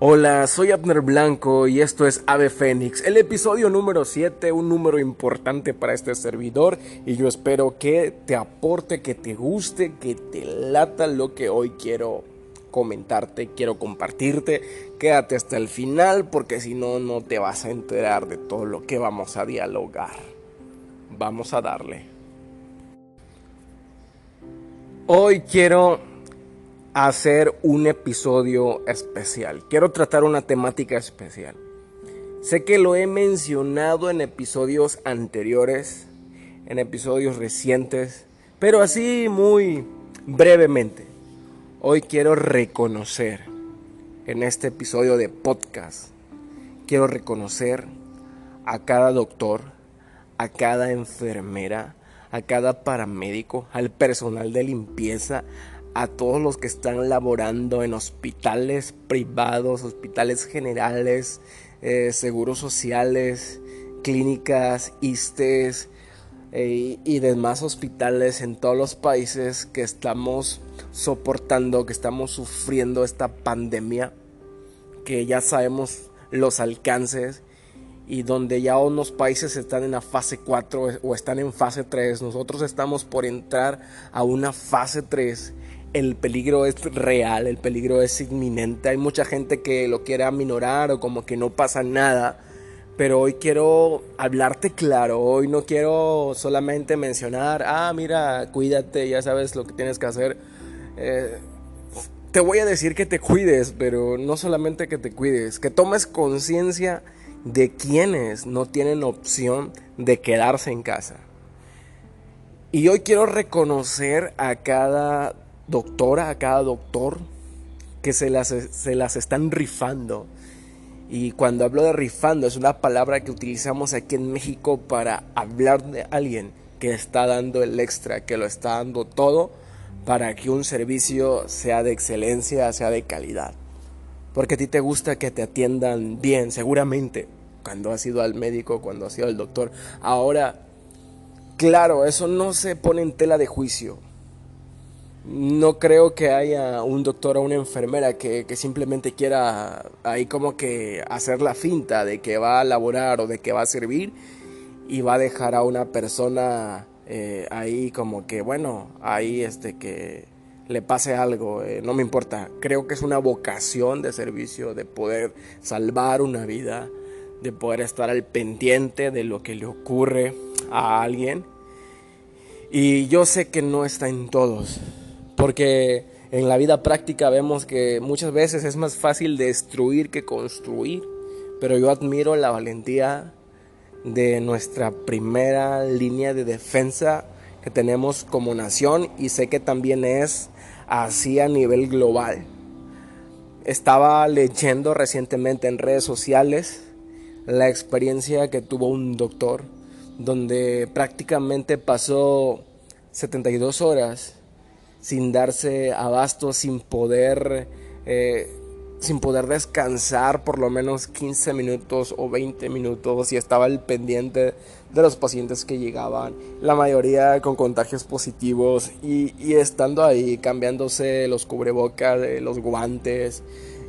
Hola, soy Abner Blanco y esto es Ave Fénix, el episodio número 7, un número importante para este servidor y yo espero que te aporte, que te guste, que te lata lo que hoy quiero comentarte, quiero compartirte. Quédate hasta el final porque si no, no te vas a enterar de todo lo que vamos a dialogar. Vamos a darle. Hoy quiero hacer un episodio especial. Quiero tratar una temática especial. Sé que lo he mencionado en episodios anteriores, en episodios recientes, pero así muy brevemente. Hoy quiero reconocer en este episodio de podcast, quiero reconocer a cada doctor, a cada enfermera, a cada paramédico, al personal de limpieza, a todos los que están laborando en hospitales privados, hospitales generales, eh, seguros sociales, clínicas, ISTES eh, y demás hospitales en todos los países que estamos soportando, que estamos sufriendo esta pandemia, que ya sabemos los alcances y donde ya unos países están en la fase 4 o están en fase 3, nosotros estamos por entrar a una fase 3 el peligro es real, el peligro es inminente. Hay mucha gente que lo quiere aminorar o como que no pasa nada. Pero hoy quiero hablarte claro, hoy no quiero solamente mencionar, ah, mira, cuídate, ya sabes lo que tienes que hacer. Eh, te voy a decir que te cuides, pero no solamente que te cuides, que tomes conciencia de quienes no tienen opción de quedarse en casa. Y hoy quiero reconocer a cada doctora, a cada doctor que se las, se las están rifando. Y cuando hablo de rifando es una palabra que utilizamos aquí en México para hablar de alguien que está dando el extra, que lo está dando todo para que un servicio sea de excelencia, sea de calidad. Porque a ti te gusta que te atiendan bien, seguramente, cuando has ido al médico, cuando has ido al doctor. Ahora, claro, eso no se pone en tela de juicio no creo que haya un doctor o una enfermera que, simplemente quiera ahí como que hacer la finta de que va a laborar o de que va a servir y va a dejar a una persona eh, ahí como que bueno, ahí este que le pase algo, eh, no me importa. Creo que es una vocación de servicio, de poder salvar una vida, de poder estar al pendiente de lo que le ocurre a alguien. Y yo sé que no está en todos porque en la vida práctica vemos que muchas veces es más fácil destruir que construir. Pero yo admiro la valentía de nuestra primera línea de defensa que tenemos como nación y sé que también es así a nivel global. Estaba leyendo recientemente en redes sociales la experiencia que tuvo un doctor donde prácticamente pasó 72 horas sin darse abasto, sin poder, eh, sin poder descansar por lo menos 15 minutos o 20 minutos y estaba al pendiente de los pacientes que llegaban, la mayoría con contagios positivos y, y estando ahí cambiándose los cubrebocas, eh, los guantes,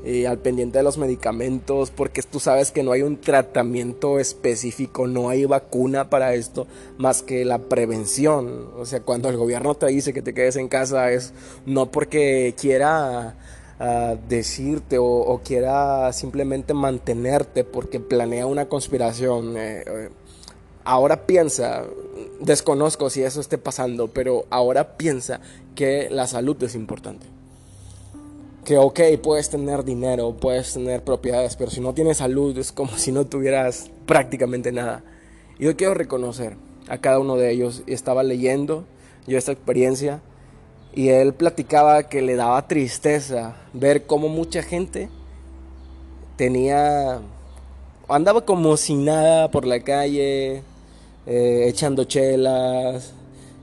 y al pendiente de los medicamentos, porque tú sabes que no hay un tratamiento específico, no hay vacuna para esto, más que la prevención. O sea, cuando el gobierno te dice que te quedes en casa es no porque quiera ah, decirte o, quiera simplemente mantenerte porque planea una conspiración. Eh, eh, ahora piensa, desconozco si eso esté pasando, pero ahora piensa que la salud es importante que ok, puedes tener dinero, puedes tener propiedades, pero si no tienes salud es como si no tuvieras prácticamente nada. Y yo quiero reconocer a cada uno de ellos. Estaba leyendo yo esta experiencia y él platicaba que le daba tristeza ver cómo mucha gente tenía, andaba como sin nada por la calle, eh, echando chelas,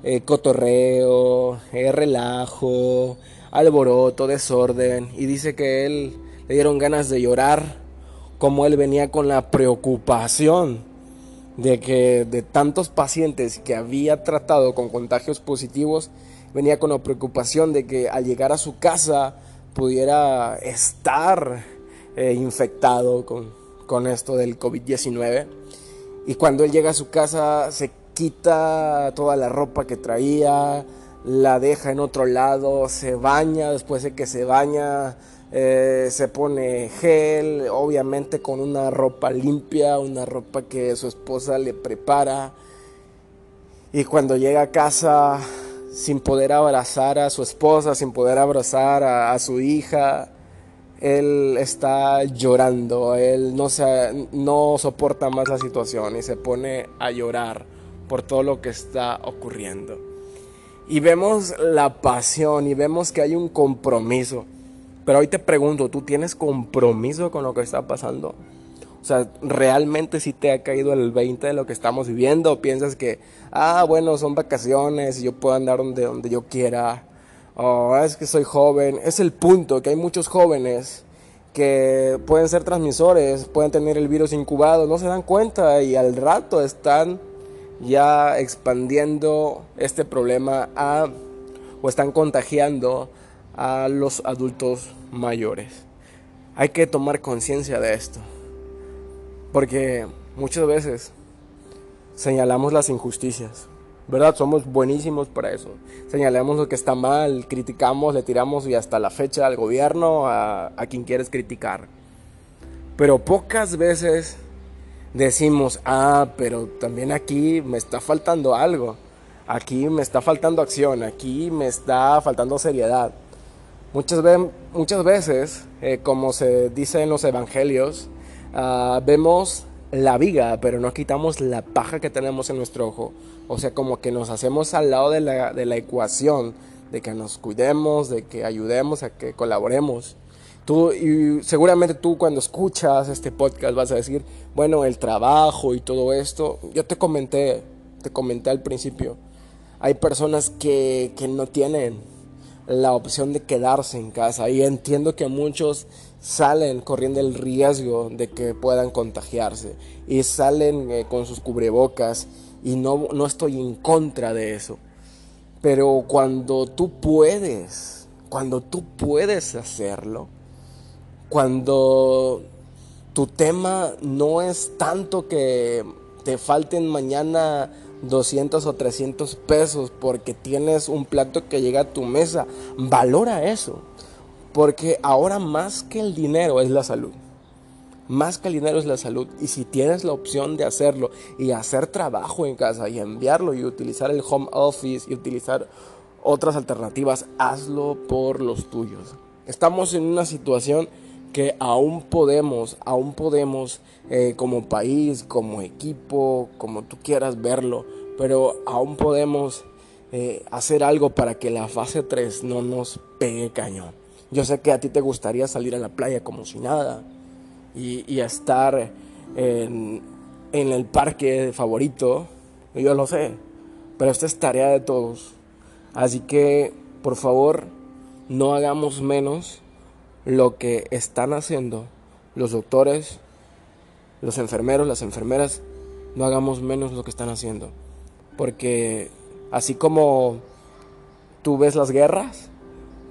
eh, cotorreo, eh, relajo, alboroto, desorden, y dice que él le dieron ganas de llorar, como él venía con la preocupación de que de tantos pacientes que había tratado con contagios positivos, venía con la preocupación de que al llegar a su casa pudiera estar eh, infectado con, con esto del COVID-19. Y cuando él llega a su casa se quita toda la ropa que traía, la deja en otro lado, se baña, después de que se baña eh, se pone gel, obviamente con una ropa limpia, una ropa que su esposa le prepara. Y cuando llega a casa sin poder abrazar a su esposa, sin poder abrazar a, su hija, él está llorando, él no, se, no soporta más la situación y se pone a llorar por todo lo que está ocurriendo. Y vemos la pasión y vemos que hay un compromiso. Pero hoy te pregunto, ¿tú tienes compromiso con lo que está pasando? O sea, ¿realmente si te ha caído el 20 de lo que estamos viviendo? ¿O piensas que, ah, bueno, son vacaciones y yo puedo andar donde, donde yo quiera? O es que soy joven. Es el punto, que hay muchos jóvenes que pueden ser transmisores, pueden tener el virus incubado, no se dan cuenta y al rato están ya expandiendo este problema a, o están contagiando a los adultos mayores. Hay que tomar conciencia de esto. Porque muchas veces señalamos las injusticias. ¿Verdad? Somos buenísimos para eso. Señalamos lo que está mal, criticamos, le tiramos y hasta la fecha al gobierno, a, a quien quieres criticar. Pero pocas veces decimos, ah, pero también aquí me está faltando algo. Aquí me está faltando acción, aquí me está faltando seriedad. Muchas, muchas veces, eh, como se dice en los evangelios, ah, vemos la viga, pero no quitamos la paja que tenemos en nuestro ojo. O sea, como que nos hacemos al lado de la, de la ecuación, de que nos cuidemos, de que ayudemos, a que colaboremos. Tú, y seguramente tú cuando escuchas este podcast vas a decir, bueno, el trabajo y todo esto, yo te comenté, te comenté al principio, hay personas que, que no tienen la opción de quedarse en casa y entiendo que muchos salen corriendo el riesgo de que puedan contagiarse y salen eh, con sus cubrebocas y no, no estoy en contra de eso. Pero cuando tú puedes, cuando tú puedes hacerlo, cuando tu tema no es tanto que te falten mañana 200 o 300 pesos porque tienes un plato que llega a tu mesa. Valora eso. Porque ahora más que el dinero es la salud. Más que el dinero es la salud. Y si tienes la opción de hacerlo y hacer trabajo en casa y enviarlo y utilizar el home office y utilizar otras alternativas, hazlo por los tuyos. Estamos en una situación que aún podemos, aún podemos eh, como país, como equipo, como tú quieras verlo, pero aún podemos eh, hacer algo para que la fase 3 no nos pegue cañón. Yo sé que a ti te gustaría salir a la playa como si nada y, estar en, en el parque favorito, yo lo sé, pero esta es tarea de todos. Así que, por favor, no hagamos menos lo que están haciendo los doctores, los enfermeros, las enfermeras, no hagamos menos lo que están haciendo. Porque así como tú ves las guerras,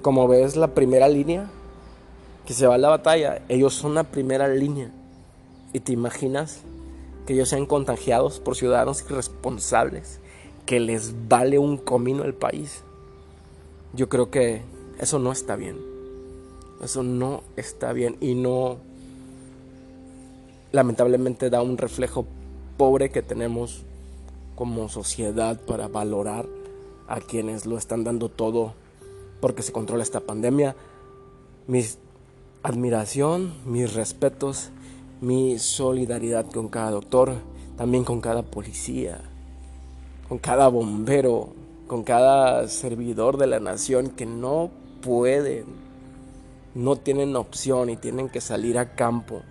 como ves la primera línea, que se va a la batalla, ellos son la primera línea. Y te imaginas que ellos sean contagiados por ciudadanos irresponsables, que les vale un comino el país. Yo creo que eso no está bien. Eso no está bien y no lamentablemente da un reflejo pobre que tenemos como sociedad para valorar a quienes lo están dando todo porque se controla esta pandemia. Mi admiración, mis respetos, mi solidaridad con cada doctor, también con cada policía, con cada bombero, con cada servidor de la nación que no pueden no tienen opción y tienen que salir a campo.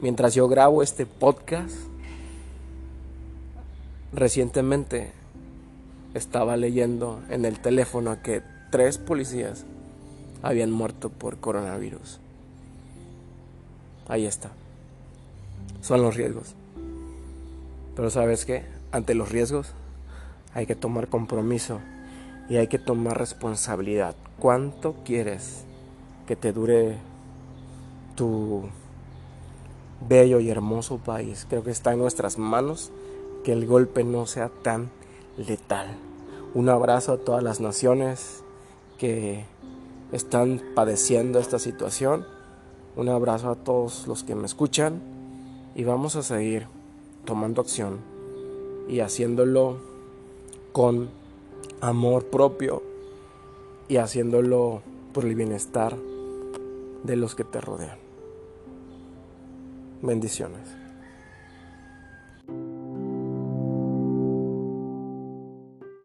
Mientras yo grabo este podcast, recientemente estaba leyendo en el teléfono que tres policías habían muerto por coronavirus. Ahí está. Son los riesgos. Pero sabes qué? Ante los riesgos hay que tomar compromiso y hay que tomar responsabilidad. ¿Cuánto quieres que te dure tu bello y hermoso país. Creo que está en nuestras manos que el golpe no sea tan letal. Un abrazo a todas las naciones que están padeciendo esta situación. Un abrazo a todos los que me escuchan y vamos a seguir tomando acción y haciéndolo con amor propio y haciéndolo por el bienestar de los que te rodean. Bendiciones.